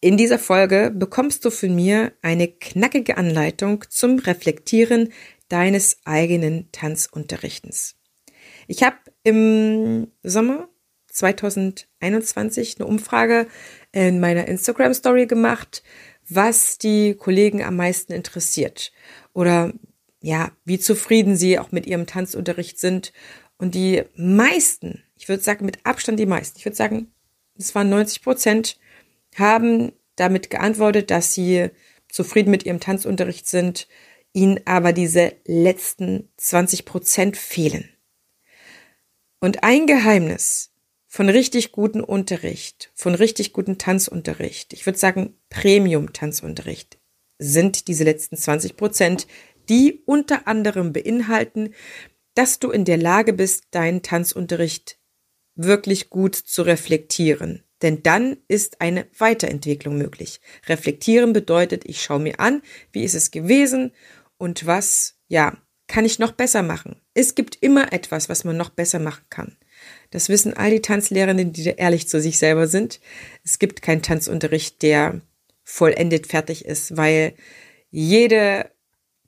In dieser Folge bekommst du von mir eine knackige Anleitung zum Reflektieren deines eigenen Tanzunterrichtens. Ich habe im Sommer 2021 eine Umfrage in meiner Instagram Story gemacht, was die Kollegen am meisten interessiert oder ja, wie zufrieden sie auch mit ihrem Tanzunterricht sind. Und die meisten, ich würde sagen mit Abstand die meisten, ich würde sagen, es waren 90 Prozent, haben damit geantwortet, dass sie zufrieden mit ihrem Tanzunterricht sind, ihnen aber diese letzten 20 Prozent fehlen. Und ein Geheimnis von richtig guten Unterricht, von richtig guten Tanzunterricht, ich würde sagen Premium-Tanzunterricht, sind diese letzten 20 Prozent, die unter anderem beinhalten, dass du in der Lage bist, deinen Tanzunterricht wirklich gut zu reflektieren. Denn dann ist eine Weiterentwicklung möglich. Reflektieren bedeutet, ich schaue mir an, wie ist es gewesen und was, ja, kann ich noch besser machen. Es gibt immer etwas, was man noch besser machen kann. Das wissen all die Tanzlehrerinnen, die ehrlich zu sich selber sind. Es gibt keinen Tanzunterricht, der vollendet fertig ist, weil jede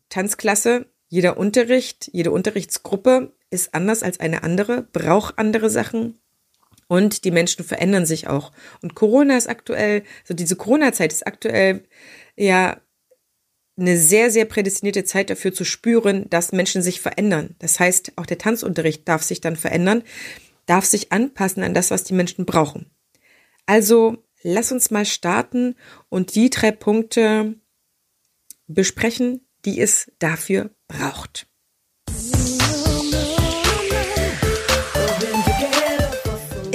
Tanzklasse, jeder Unterricht, jede Unterrichtsgruppe ist anders als eine andere, braucht andere Sachen, und die Menschen verändern sich auch. Und Corona ist aktuell, so diese Corona-Zeit ist aktuell ja eine sehr, sehr prädestinierte Zeit dafür zu spüren, dass Menschen sich verändern. Das heißt, auch der Tanzunterricht darf sich dann verändern, darf sich anpassen an das, was die Menschen brauchen. Also lass uns mal starten und die drei Punkte besprechen, die es dafür braucht.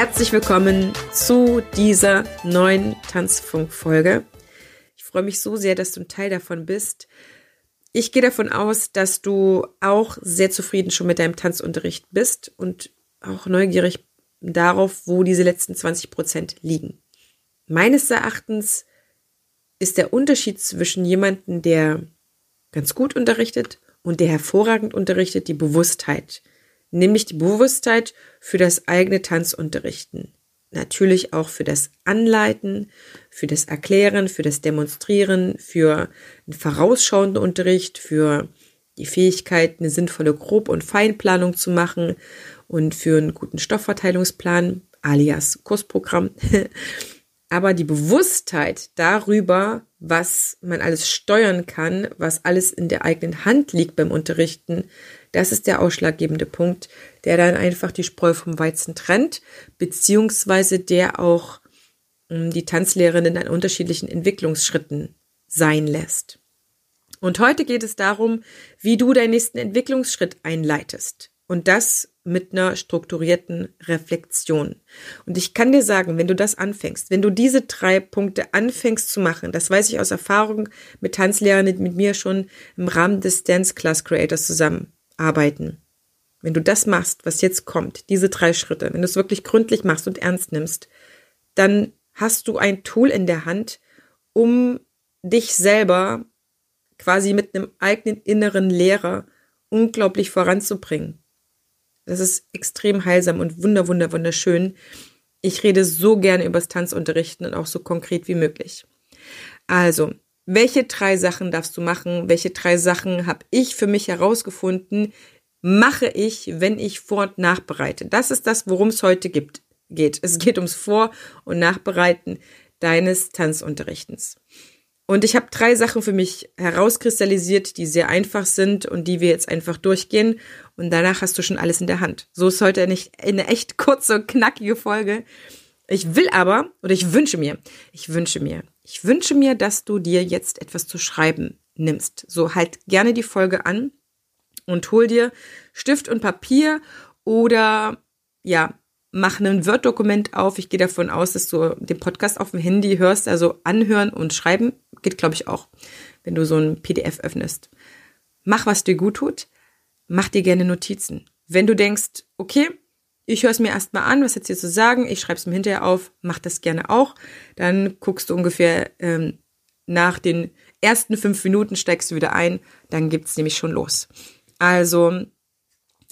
Herzlich willkommen zu dieser neuen Tanzfunk-Folge. Ich freue mich so sehr, dass du ein Teil davon bist. Ich gehe davon aus, dass du auch sehr zufrieden schon mit deinem Tanzunterricht bist und auch neugierig darauf, wo diese letzten 20 Prozent liegen. Meines Erachtens ist der Unterschied zwischen jemandem, der ganz gut unterrichtet und der hervorragend unterrichtet, die Bewusstheit nämlich die Bewusstheit für das eigene Tanzunterrichten. Natürlich auch für das Anleiten, für das Erklären, für das Demonstrieren, für einen vorausschauenden Unterricht, für die Fähigkeit, eine sinnvolle Grob- und Feinplanung zu machen und für einen guten Stoffverteilungsplan, alias Kursprogramm. Aber die Bewusstheit darüber, was man alles steuern kann, was alles in der eigenen Hand liegt beim Unterrichten, das ist der ausschlaggebende Punkt, der dann einfach die Spreu vom Weizen trennt, beziehungsweise der auch ähm, die Tanzlehrerinnen an unterschiedlichen Entwicklungsschritten sein lässt. Und heute geht es darum, wie du deinen nächsten Entwicklungsschritt einleitest. Und das mit einer strukturierten Reflexion. Und ich kann dir sagen, wenn du das anfängst, wenn du diese drei Punkte anfängst zu machen, das weiß ich aus Erfahrung mit Tanzlehrern, mit mir schon im Rahmen des Dance Class Creators zusammen arbeiten. Wenn du das machst, was jetzt kommt, diese drei Schritte, wenn du es wirklich gründlich machst und ernst nimmst, dann hast du ein Tool in der Hand, um dich selber quasi mit einem eigenen inneren Lehrer unglaublich voranzubringen. Das ist extrem heilsam und wunder, wunder, wunderschön. Ich rede so gerne übers Tanzunterrichten und auch so konkret wie möglich. Also, welche drei Sachen darfst du machen? Welche drei Sachen habe ich für mich herausgefunden, mache ich, wenn ich vor- und nachbereite? Das ist das, worum es heute gibt, geht. Es geht ums Vor- und Nachbereiten deines Tanzunterrichtens. Und ich habe drei Sachen für mich herauskristallisiert, die sehr einfach sind und die wir jetzt einfach durchgehen. Und danach hast du schon alles in der Hand. So ist heute nicht eine echt kurze, knackige Folge. Ich will aber, oder ich wünsche mir, ich wünsche mir, ich wünsche mir, dass du dir jetzt etwas zu schreiben nimmst. So halt gerne die Folge an und hol dir Stift und Papier oder ja, mach ein Word-Dokument auf. Ich gehe davon aus, dass du den Podcast auf dem Handy hörst, also anhören und schreiben. Geht, glaube ich, auch, wenn du so ein PDF öffnest. Mach, was dir gut tut. Mach dir gerne Notizen. Wenn du denkst, okay, ich höre es mir erstmal an, was jetzt hier zu sagen, ich schreibe es mir hinterher auf, mach das gerne auch. Dann guckst du ungefähr ähm, nach den ersten fünf Minuten steigst du wieder ein, dann gibt's nämlich schon los. Also,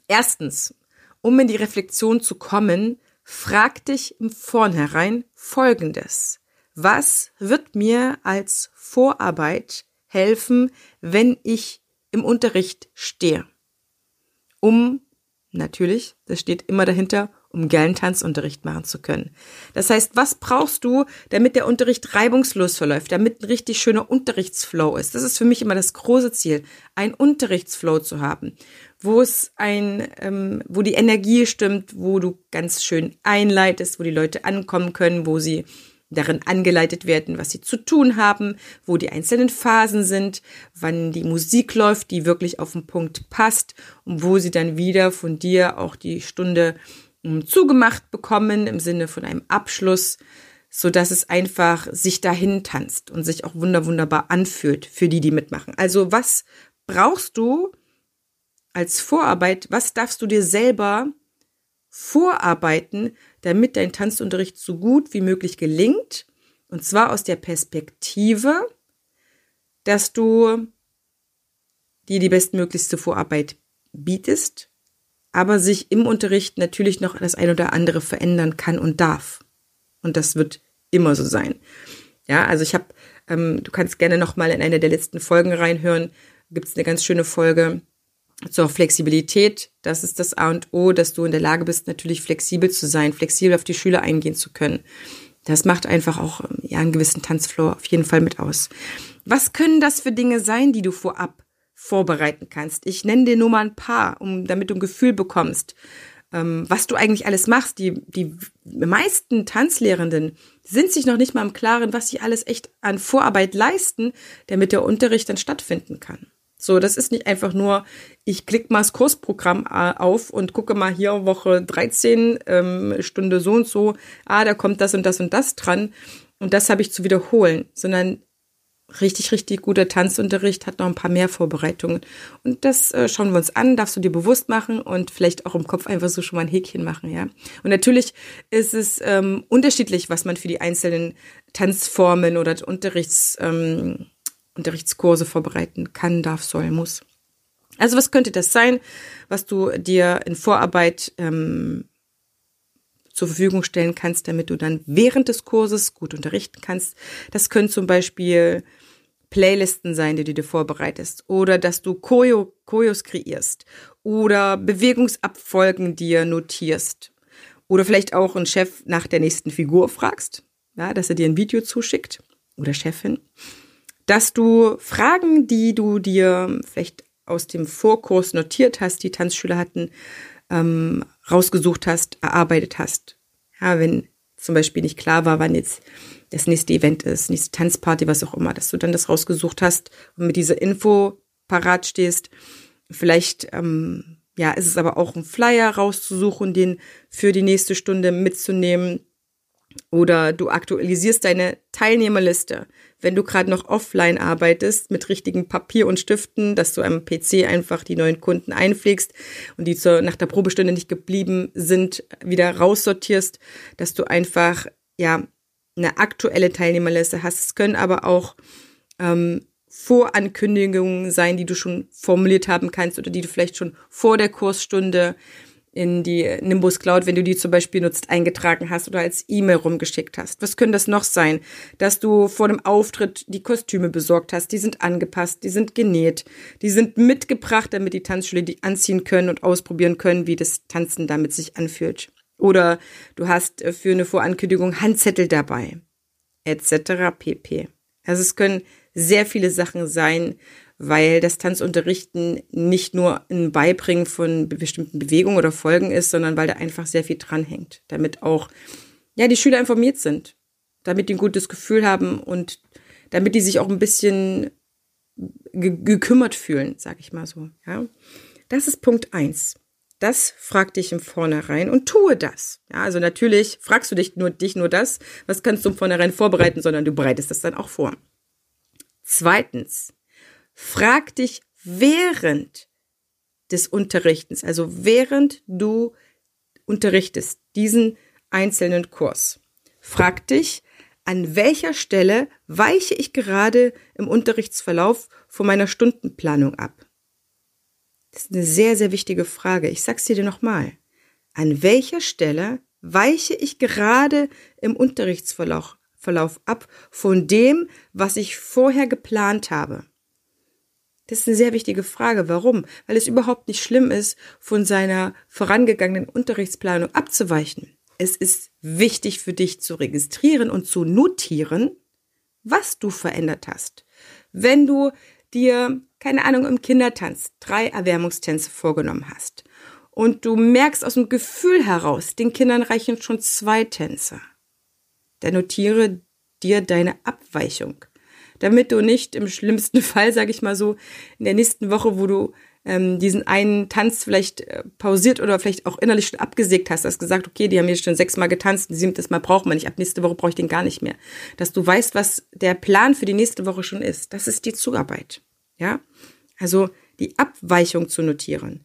erstens, um in die Reflexion zu kommen, frag dich im Vornherein Folgendes. Was wird mir als Vorarbeit helfen, wenn ich im Unterricht stehe? Um, natürlich, das steht immer dahinter, um geilen Tanzunterricht machen zu können. Das heißt, was brauchst du, damit der Unterricht reibungslos verläuft, damit ein richtig schöner Unterrichtsflow ist? Das ist für mich immer das große Ziel, ein Unterrichtsflow zu haben, wo es ein, ähm, wo die Energie stimmt, wo du ganz schön einleitest, wo die Leute ankommen können, wo sie darin angeleitet werden, was sie zu tun haben, wo die einzelnen Phasen sind, wann die Musik läuft, die wirklich auf den Punkt passt und wo sie dann wieder von dir auch die Stunde zugemacht bekommen im Sinne von einem Abschluss, so dass es einfach sich dahin tanzt und sich auch wunder wunderbar anfühlt für die, die mitmachen. Also was brauchst du als Vorarbeit? Was darfst du dir selber vorarbeiten, damit dein Tanzunterricht so gut wie möglich gelingt? Und zwar aus der Perspektive, dass du dir die bestmöglichste Vorarbeit bietest, aber sich im Unterricht natürlich noch das ein oder andere verändern kann und darf. Und das wird immer so sein. Ja, also ich habe, ähm, du kannst gerne noch mal in eine der letzten Folgen reinhören. Gibt es eine ganz schöne Folge zur Flexibilität. Das ist das A und O, dass du in der Lage bist, natürlich flexibel zu sein, flexibel auf die Schüler eingehen zu können. Das macht einfach auch ja einen gewissen Tanzflow auf jeden Fall mit aus. Was können das für Dinge sein, die du vorab vorbereiten kannst. Ich nenne dir nur mal ein paar, um damit du ein Gefühl bekommst, ähm, was du eigentlich alles machst. Die, die meisten Tanzlehrenden sind sich noch nicht mal im Klaren, was sie alles echt an Vorarbeit leisten, damit der Unterricht dann stattfinden kann. So, das ist nicht einfach nur, ich klicke mal das Kursprogramm äh, auf und gucke mal hier Woche 13, ähm, Stunde so und so, ah, da kommt das und das und das dran und das habe ich zu wiederholen, sondern richtig, richtig guter Tanzunterricht hat noch ein paar mehr Vorbereitungen. Und das äh, schauen wir uns an, darfst du dir bewusst machen und vielleicht auch im Kopf einfach so schon mal ein Häkchen machen, ja. Und natürlich ist es ähm, unterschiedlich, was man für die einzelnen Tanzformen oder Unterrichts, ähm, Unterrichtskurse vorbereiten kann, darf, soll, muss. Also was könnte das sein, was du dir in Vorarbeit ähm, zur Verfügung stellen kannst, damit du dann während des Kurses gut unterrichten kannst. Das können zum Beispiel Playlisten sein, die du dir vorbereitest oder dass du Choreo, Choreos kreierst oder Bewegungsabfolgen dir notierst oder vielleicht auch einen Chef nach der nächsten Figur fragst, ja, dass er dir ein Video zuschickt oder Chefin, dass du Fragen, die du dir vielleicht aus dem Vorkurs notiert hast, die Tanzschüler hatten, ähm, rausgesucht hast, erarbeitet hast. Ja, wenn zum Beispiel nicht klar war, wann jetzt das nächste Event ist, nächste Tanzparty, was auch immer, dass du dann das rausgesucht hast und mit dieser Info parat stehst. Vielleicht, ähm, ja, ist es aber auch ein Flyer rauszusuchen, den für die nächste Stunde mitzunehmen. Oder du aktualisierst deine Teilnehmerliste, wenn du gerade noch offline arbeitest mit richtigen Papier und Stiften, dass du am PC einfach die neuen Kunden einpflegst und die zur, nach der Probestunde nicht geblieben sind, wieder raussortierst, dass du einfach ja eine aktuelle Teilnehmerliste hast. Es können aber auch ähm, Vorankündigungen sein, die du schon formuliert haben kannst oder die du vielleicht schon vor der Kursstunde in die Nimbus Cloud, wenn du die zum Beispiel nutzt, eingetragen hast oder als E-Mail rumgeschickt hast. Was könnte das noch sein? Dass du vor dem Auftritt die Kostüme besorgt hast, die sind angepasst, die sind genäht, die sind mitgebracht, damit die Tanzschüler die anziehen können und ausprobieren können, wie das Tanzen damit sich anfühlt. Oder du hast äh, für eine Vorankündigung Handzettel dabei, etc. pp. Also es können sehr viele Sachen sein, weil das Tanzunterrichten nicht nur ein Beibringen von bestimmten Bewegungen oder Folgen ist, sondern weil da einfach sehr viel dranhängt, damit auch ja die Schüler informiert sind, damit die ein gutes Gefühl haben und damit die sich auch ein bisschen ge gekümmert fühlen, sag ich mal so. Ja, das ist Punkt eins. Das frag dich im Vornherein und tue das. Ja, also natürlich fragst du dich nur, dich nur das, was kannst du im Vornherein vorbereiten, sondern du bereitest das dann auch vor. Zweitens, frag dich während des Unterrichtens, also während du unterrichtest, diesen einzelnen Kurs. Frag dich, an welcher Stelle weiche ich gerade im Unterrichtsverlauf von meiner Stundenplanung ab? Das ist eine sehr, sehr wichtige Frage. Ich sag's dir nochmal. An welcher Stelle weiche ich gerade im Unterrichtsverlauf Verlauf ab von dem, was ich vorher geplant habe? Das ist eine sehr wichtige Frage. Warum? Weil es überhaupt nicht schlimm ist, von seiner vorangegangenen Unterrichtsplanung abzuweichen. Es ist wichtig für dich zu registrieren und zu notieren, was du verändert hast. Wenn du dir, keine Ahnung, im Kindertanz drei Erwärmungstänze vorgenommen hast und du merkst aus dem Gefühl heraus, den Kindern reichen schon zwei Tänze, dann notiere dir deine Abweichung, damit du nicht im schlimmsten Fall, sage ich mal so, in der nächsten Woche, wo du ähm, diesen einen Tanz vielleicht äh, pausiert oder vielleicht auch innerlich schon abgesägt hast, hast gesagt, okay, die haben jetzt schon sechsmal getanzt, ein siebtes Mal braucht man nicht, ab nächste Woche brauche ich den gar nicht mehr. Dass du weißt, was der Plan für die nächste Woche schon ist. Das ist die Zugarbeit. Ja? Also die Abweichung zu notieren.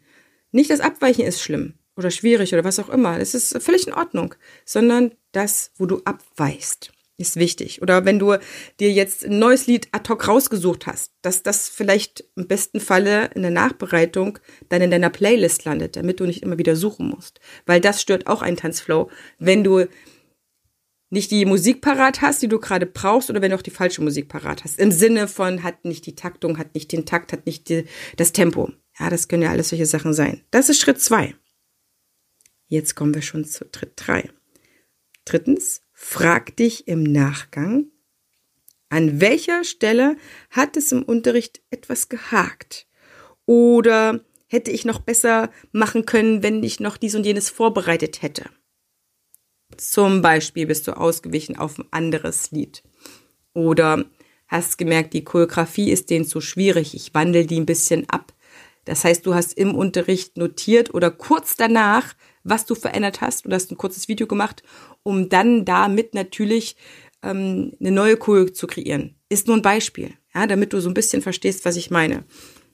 Nicht das Abweichen ist schlimm oder schwierig oder was auch immer. Das ist völlig in Ordnung, sondern das, wo du abweichst ist wichtig. Oder wenn du dir jetzt ein neues Lied ad hoc rausgesucht hast, dass das vielleicht im besten Falle in der Nachbereitung dann in deiner Playlist landet, damit du nicht immer wieder suchen musst. Weil das stört auch einen Tanzflow, wenn du nicht die Musik parat hast, die du gerade brauchst, oder wenn du auch die falsche Musik parat hast. Im Sinne von hat nicht die Taktung, hat nicht den Takt, hat nicht die, das Tempo. Ja, das können ja alles solche Sachen sein. Das ist Schritt zwei. Jetzt kommen wir schon zu Schritt drei. Drittens, Frag dich im Nachgang, an welcher Stelle hat es im Unterricht etwas gehakt? Oder hätte ich noch besser machen können, wenn ich noch dies und jenes vorbereitet hätte? Zum Beispiel bist du ausgewichen auf ein anderes Lied. Oder hast gemerkt, die Choreografie ist denen zu schwierig, ich wandle die ein bisschen ab. Das heißt, du hast im Unterricht notiert oder kurz danach was du verändert hast. Du hast ein kurzes Video gemacht, um dann damit natürlich ähm, eine neue Choreo zu kreieren. Ist nur ein Beispiel, ja, damit du so ein bisschen verstehst, was ich meine.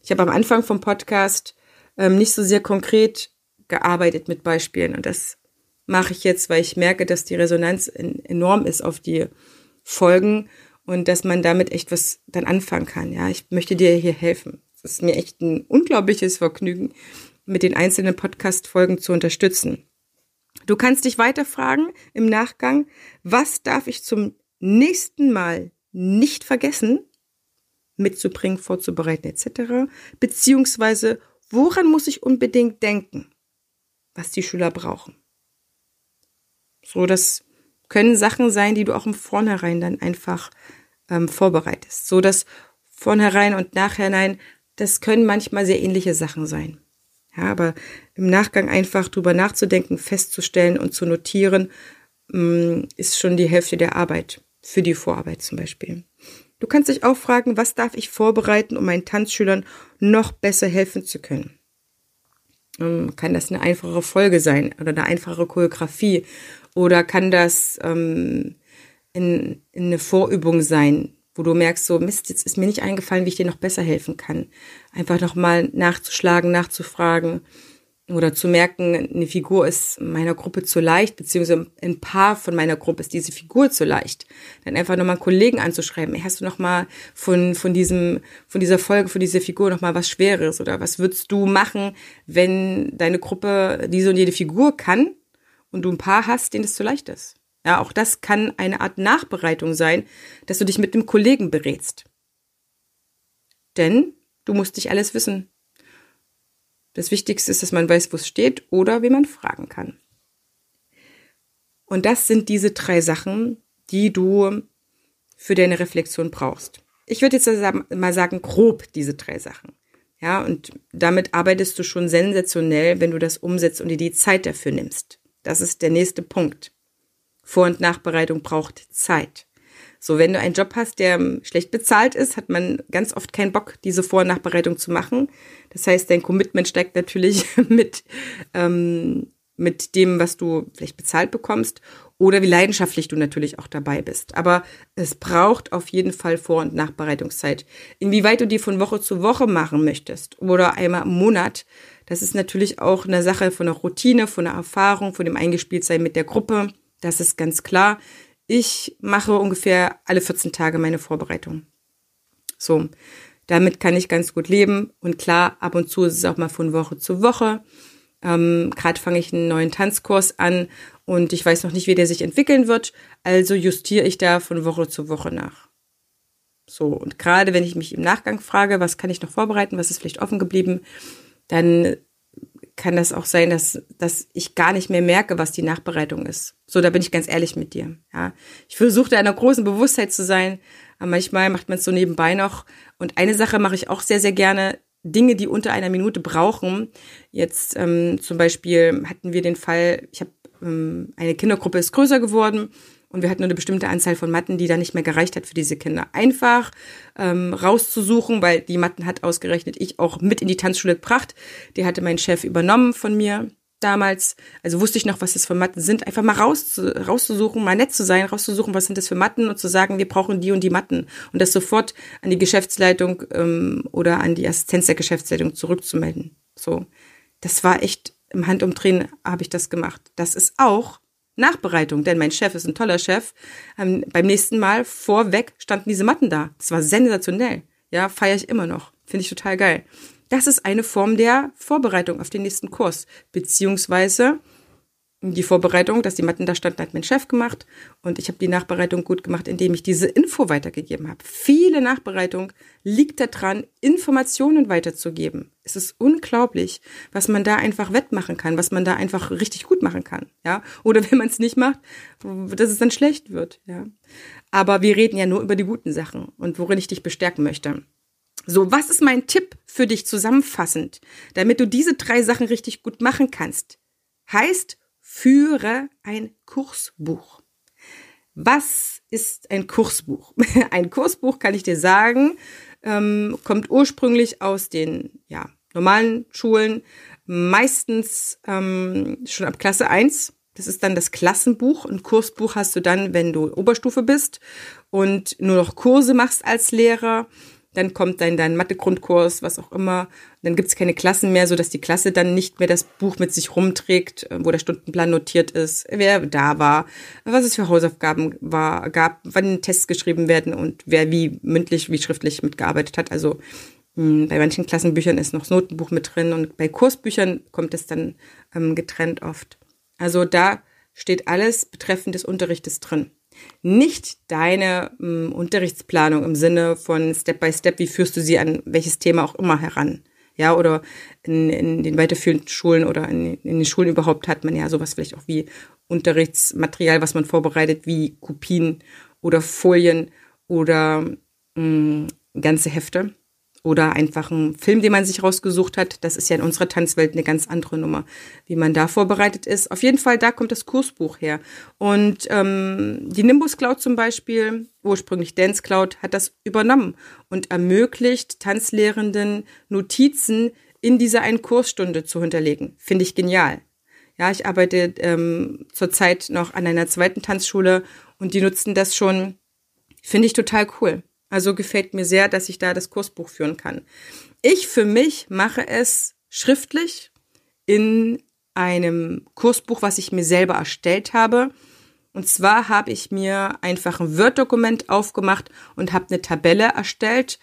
Ich habe am Anfang vom Podcast ähm, nicht so sehr konkret gearbeitet mit Beispielen und das mache ich jetzt, weil ich merke, dass die Resonanz in, enorm ist auf die Folgen und dass man damit echt was dann anfangen kann. Ja, ich möchte dir hier helfen. Es ist mir echt ein unglaubliches Vergnügen, mit den einzelnen Podcast-Folgen zu unterstützen. Du kannst dich weiter fragen im Nachgang, was darf ich zum nächsten Mal nicht vergessen, mitzubringen, vorzubereiten etc. Beziehungsweise, woran muss ich unbedingt denken, was die Schüler brauchen. So, das können Sachen sein, die du auch im Vornherein dann einfach ähm, vorbereitest. So, dass Vornherein und Nachhinein, das können manchmal sehr ähnliche Sachen sein. Ja, aber im Nachgang einfach drüber nachzudenken, festzustellen und zu notieren, mm, ist schon die Hälfte der Arbeit. Für die Vorarbeit zum Beispiel. Du kannst dich auch fragen, was darf ich vorbereiten, um meinen Tanzschülern noch besser helfen zu können? Ähm, kann das eine einfache Folge sein oder eine einfache Choreografie? Oder kann das ähm, in, in eine Vorübung sein, wo du merkst, so Mist, jetzt ist mir nicht eingefallen, wie ich dir noch besser helfen kann. Einfach nochmal nachzuschlagen, nachzufragen oder zu merken, eine Figur ist meiner Gruppe zu leicht, beziehungsweise ein Paar von meiner Gruppe ist diese Figur zu leicht. Dann einfach nochmal einen Kollegen anzuschreiben, hast du nochmal von, von diesem, von dieser Folge, von dieser Figur nochmal was Schweres oder was würdest du machen, wenn deine Gruppe diese und jede Figur kann und du ein Paar hast, denen es zu leicht ist? Ja, auch das kann eine Art Nachbereitung sein, dass du dich mit dem Kollegen berätst. Denn du musst dich alles wissen. Das Wichtigste ist, dass man weiß, wo es steht oder wie man fragen kann. Und das sind diese drei Sachen, die du für deine Reflexion brauchst. Ich würde jetzt mal sagen, grob diese drei Sachen. Ja, und damit arbeitest du schon sensationell, wenn du das umsetzt und dir die Zeit dafür nimmst. Das ist der nächste Punkt. Vor- und Nachbereitung braucht Zeit. So, wenn du einen Job hast, der ähm, schlecht bezahlt ist, hat man ganz oft keinen Bock, diese Vor- und Nachbereitung zu machen. Das heißt, dein Commitment steigt natürlich mit, ähm, mit dem, was du vielleicht bezahlt bekommst oder wie leidenschaftlich du natürlich auch dabei bist. Aber es braucht auf jeden Fall Vor- und Nachbereitungszeit. Inwieweit du die von Woche zu Woche machen möchtest oder einmal im Monat, das ist natürlich auch eine Sache von der Routine, von der Erfahrung, von dem Eingespieltsein mit der Gruppe. Das ist ganz klar. Ich mache ungefähr alle 14 Tage meine Vorbereitung. So, damit kann ich ganz gut leben. Und klar, ab und zu ist es auch mal von Woche zu Woche. Ähm, Gerade fange ich einen neuen Tanzkurs an und ich weiß noch nicht, wie der sich entwickeln wird. Also justiere ich da von Woche zu Woche nach. So, und gerade wenn ich mich im Nachgang frage, was kann ich noch vorbereiten, was ist vielleicht offen geblieben, dann kann das auch sein, dass, dass ich gar nicht mehr merke, was die Nachbereitung ist. So, da bin ich ganz ehrlich mit dir. Ja, ich versuche da einer großen Bewusstheit zu sein, aber manchmal macht man es so nebenbei noch. Und eine Sache mache ich auch sehr, sehr gerne. Dinge, die unter einer Minute brauchen. Jetzt ähm, zum Beispiel hatten wir den Fall, ich habe ähm, eine Kindergruppe ist größer geworden und wir hatten nur eine bestimmte Anzahl von Matten, die da nicht mehr gereicht hat für diese Kinder. Einfach ähm, rauszusuchen, weil die Matten hat ausgerechnet ich auch mit in die Tanzschule gebracht. Die hatte mein Chef übernommen von mir damals. Also wusste ich noch, was das für Matten sind. Einfach mal raus, rauszusuchen, mal nett zu sein, rauszusuchen, was sind das für Matten und zu sagen, wir brauchen die und die Matten. Und das sofort an die Geschäftsleitung ähm, oder an die Assistenz der Geschäftsleitung zurückzumelden. So, das war echt im Handumdrehen habe ich das gemacht. Das ist auch Nachbereitung, denn mein Chef ist ein toller Chef. Ähm, beim nächsten Mal vorweg standen diese Matten da. Das war sensationell. Ja, feiere ich immer noch. Finde ich total geil. Das ist eine Form der Vorbereitung auf den nächsten Kurs. Beziehungsweise die Vorbereitung, dass die Matten da standen, hat mein Chef gemacht und ich habe die Nachbereitung gut gemacht, indem ich diese Info weitergegeben habe. Viele Nachbereitung liegt daran, Informationen weiterzugeben. Es ist unglaublich, was man da einfach wettmachen kann, was man da einfach richtig gut machen kann, ja? Oder wenn man es nicht macht, dass es dann schlecht wird, ja? Aber wir reden ja nur über die guten Sachen und worin ich dich bestärken möchte. So, was ist mein Tipp für dich zusammenfassend, damit du diese drei Sachen richtig gut machen kannst? Heißt, führe ein Kursbuch. Was ist ein Kursbuch? Ein Kursbuch, kann ich dir sagen, ähm, kommt ursprünglich aus den ja, normalen Schulen, meistens ähm, schon ab Klasse 1. Das ist dann das Klassenbuch. Ein Kursbuch hast du dann, wenn du Oberstufe bist und nur noch Kurse machst als Lehrer dann kommt dann dein Mathe-Grundkurs, was auch immer. Dann gibt es keine Klassen mehr, sodass die Klasse dann nicht mehr das Buch mit sich rumträgt, äh, wo der Stundenplan notiert ist, wer da war, was es für Hausaufgaben war, gab, wann Tests geschrieben werden und wer wie mündlich, wie schriftlich mitgearbeitet hat. Also hm, bei manchen Klassenbüchern ist noch das Notenbuch mit drin und bei Kursbüchern kommt es dann ähm, getrennt oft. Also da steht alles betreffend des Unterrichtes drin nicht deine ähm, Unterrichtsplanung im Sinne von Step by Step, wie führst du sie an welches Thema auch immer heran. Ja, oder in, in den weiterführenden Schulen oder in, in den Schulen überhaupt hat man ja sowas vielleicht auch wie Unterrichtsmaterial, was man vorbereitet, wie Kopien oder Folien oder mh, mm, ganze Hefte oder einfach ein Film, den man sich rausgesucht hat. Das ist ja in unserer Tanzwelt eine ganz andere Nummer, wie man da vorbereitet ist. Auf jeden Fall, da kommt das Kursbuch her. Und ähm, die Nimbus Cloud zum Beispiel, ursprünglich Dance Cloud, hat das übernommen und ermöglicht Tanzlehrenden Notizen in dieser einen Kursstunde zu hinterlegen. Finde ich genial. Ja, ich arbeite ähm, zurzeit noch an einer zweiten Tanzschule und die nutzen das schon. Finde ich total cool. Also gefällt mir sehr, dass ich da das Kursbuch führen kann. Ich für mich mache es schriftlich in einem Kursbuch, was ich mir selber erstellt habe. Und zwar habe ich mir einfach ein Word-Dokument aufgemacht und habe eine Tabelle erstellt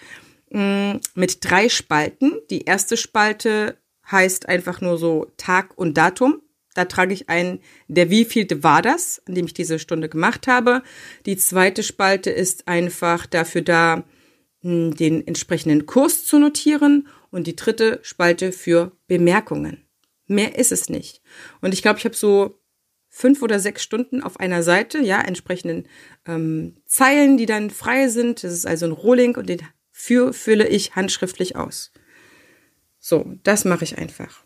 mm, mit drei Spalten. Die erste Spalte heißt einfach nur so Tag und Datum. Da trage ich ein, der wievielte war das, an dem ich diese Stunde gemacht habe. Die zweite Spalte ist einfach dafür da, hm, den entsprechenden Kurs zu notieren. Und die dritte Spalte für Bemerkungen. Mehr ist es nicht. Und ich glaube, ich habe so fünf oder sechs Stunden auf einer Seite, ja, entsprechenden ähm, Zeilen, die dann frei sind. Das ist also ein Rohling und den für fülle ich handschriftlich aus. So, das mache ich einfach.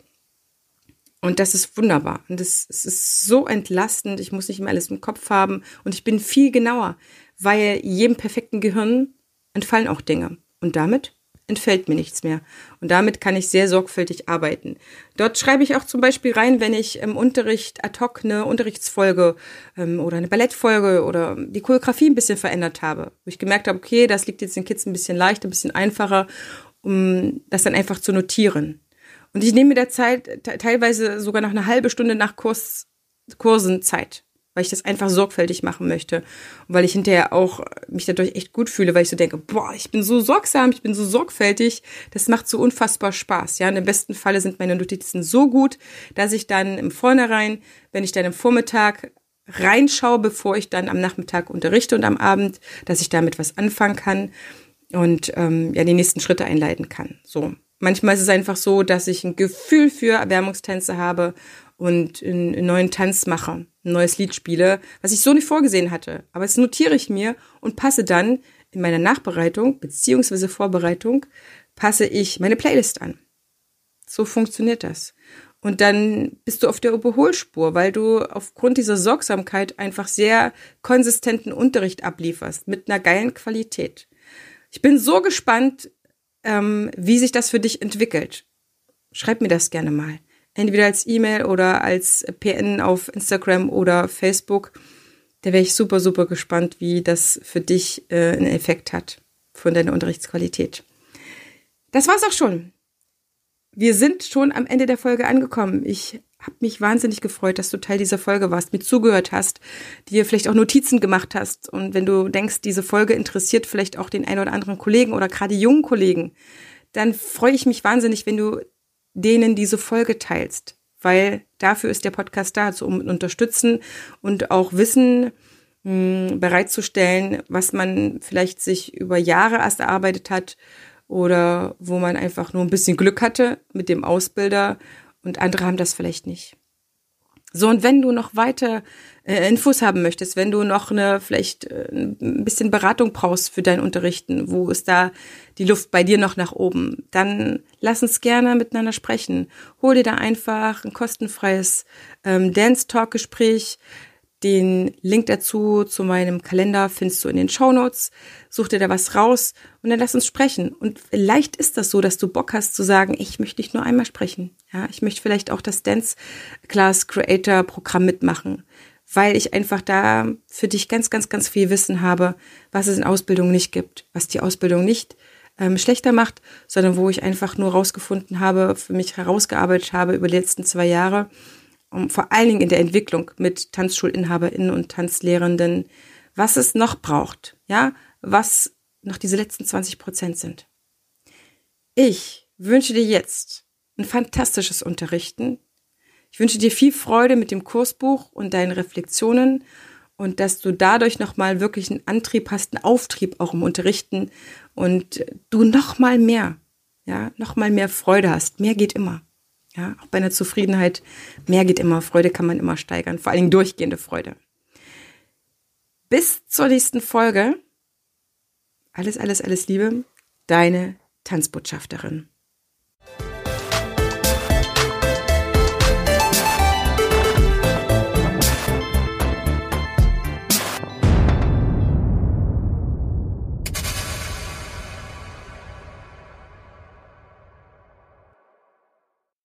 Und das ist wunderbar. Und es ist so entlastend. Ich muss nicht mehr alles im Kopf haben. Und ich bin viel genauer, weil jedem perfekten Gehirn entfallen auch Dinge. Und damit entfällt mir nichts mehr. Und damit kann ich sehr sorgfältig arbeiten. Dort schreibe ich auch zum Beispiel rein, wenn ich im Unterricht ad hoc eine Unterrichtsfolge ähm, oder eine Ballettfolge oder die Choreografie ein bisschen verändert habe. Wo ich gemerkt habe, okay, das liegt jetzt den Kids ein bisschen leichter, ein bisschen einfacher, um das dann einfach zu notieren. Und ich nehme mir der Zeit teilweise sogar noch eine halbe Stunde nach Kurs, Kursen Zeit weil ich das einfach sorgfältig machen möchte und weil ich hinterher auch mich dadurch echt gut fühle, weil ich so denke, boah, ich bin so sorgsam, ich bin so sorgfältig, das macht so unfassbar Spaß. Ja, und im besten Falle sind meine Notizen so gut, dass ich dann im Vornherein, wenn ich dann im Vormittag reinschaue, bevor ich dann am Nachmittag unterrichte und am Abend, dass ich damit was anfangen kann und ähm, ja die nächsten Schritte einleiten kann. So. Manchmal ist es einfach so, dass ich ein Gefühl für Erwärmungstänze habe und einen neuen Tanz mache, ein neues Lied spiele, was ich so nicht vorgesehen hatte. Aber das notiere ich mir und passe dann in meiner Nachbereitung beziehungsweise Vorbereitung, passe ich meine Playlist an. So funktioniert das. Und dann bist du auf der Überholspur, weil du aufgrund dieser Sorgsamkeit einfach sehr konsistenten Unterricht ablieferst mit einer geilen Qualität. Ich bin so gespannt, ähm, wie sich das für dich entwickelt. Schreib mir das gerne mal entweder als E-Mail oder als PN auf Instagram oder Facebook. Da wäre ich super, super gespannt, wie das für dich äh, einen Effekt hat von deiner Unterrichtsqualität. Das war's auch schon. Wir sind schon am Ende der Folge angekommen. Ich habe mich wahnsinnig gefreut, dass du Teil dieser Folge warst, mir zugehört hast, dir vielleicht auch Notizen gemacht hast. Und wenn du denkst, diese Folge interessiert vielleicht auch den einen oder anderen Kollegen oder gerade jungen Kollegen, dann freue ich mich wahnsinnig, wenn du denen diese Folge teilst, weil dafür ist der Podcast da, zu unterstützen und auch Wissen mh, hm, bereitzustellen, was man vielleicht sich über Jahre erst erarbeitet hat oder wo man einfach nur ein bisschen Glück hatte mit dem Ausbilder und andere haben das vielleicht nicht. So, und wenn du noch weiter äh, Infos haben möchtest, wenn du noch eine vielleicht äh, ein bisschen Beratung brauchst für dein Unterrichten, wo ist da die Luft bei dir noch nach oben, dann lass uns gerne miteinander sprechen. Hol dir da einfach ein kostenfreies ähm, Dance Talk Gespräch. Den Link dazu zu meinem Kalender findest du in den Show Notes. Such dir da was raus und dann lass uns sprechen. Und vielleicht ist das so, dass du Bock hast zu sagen, ich möchte nicht nur einmal sprechen. Ja, ich möchte vielleicht auch das Dance Class Creator Programm mitmachen, weil ich einfach da für dich ganz, ganz, ganz viel Wissen habe, was es in Ausbildung nicht gibt, was die Ausbildung nicht ähm, schlechter macht, sondern wo ich einfach nur rausgefunden habe, für mich herausgearbeitet habe über die letzten zwei Jahre, um vor allen Dingen in der Entwicklung mit TanzschulinhaberInnen und Tanzlehrenden, was es noch braucht, ja, was noch diese letzten 20 Prozent sind. Ich wünsche dir jetzt ein fantastisches Unterrichten. Ich wünsche dir viel Freude mit dem Kursbuch und deinen Reflexionen und dass du dadurch nochmal wirklich einen Antrieb hast, einen Auftrieb auch im Unterrichten und du nochmal mehr, ja, nochmal mehr Freude hast. Mehr geht immer. Ja, auch bei einer Zufriedenheit, mehr geht immer, Freude kann man immer steigern, vor allen Dingen durchgehende Freude. Bis zur nächsten Folge. Alles, alles, alles Liebe. Deine Tanzbotschafterin.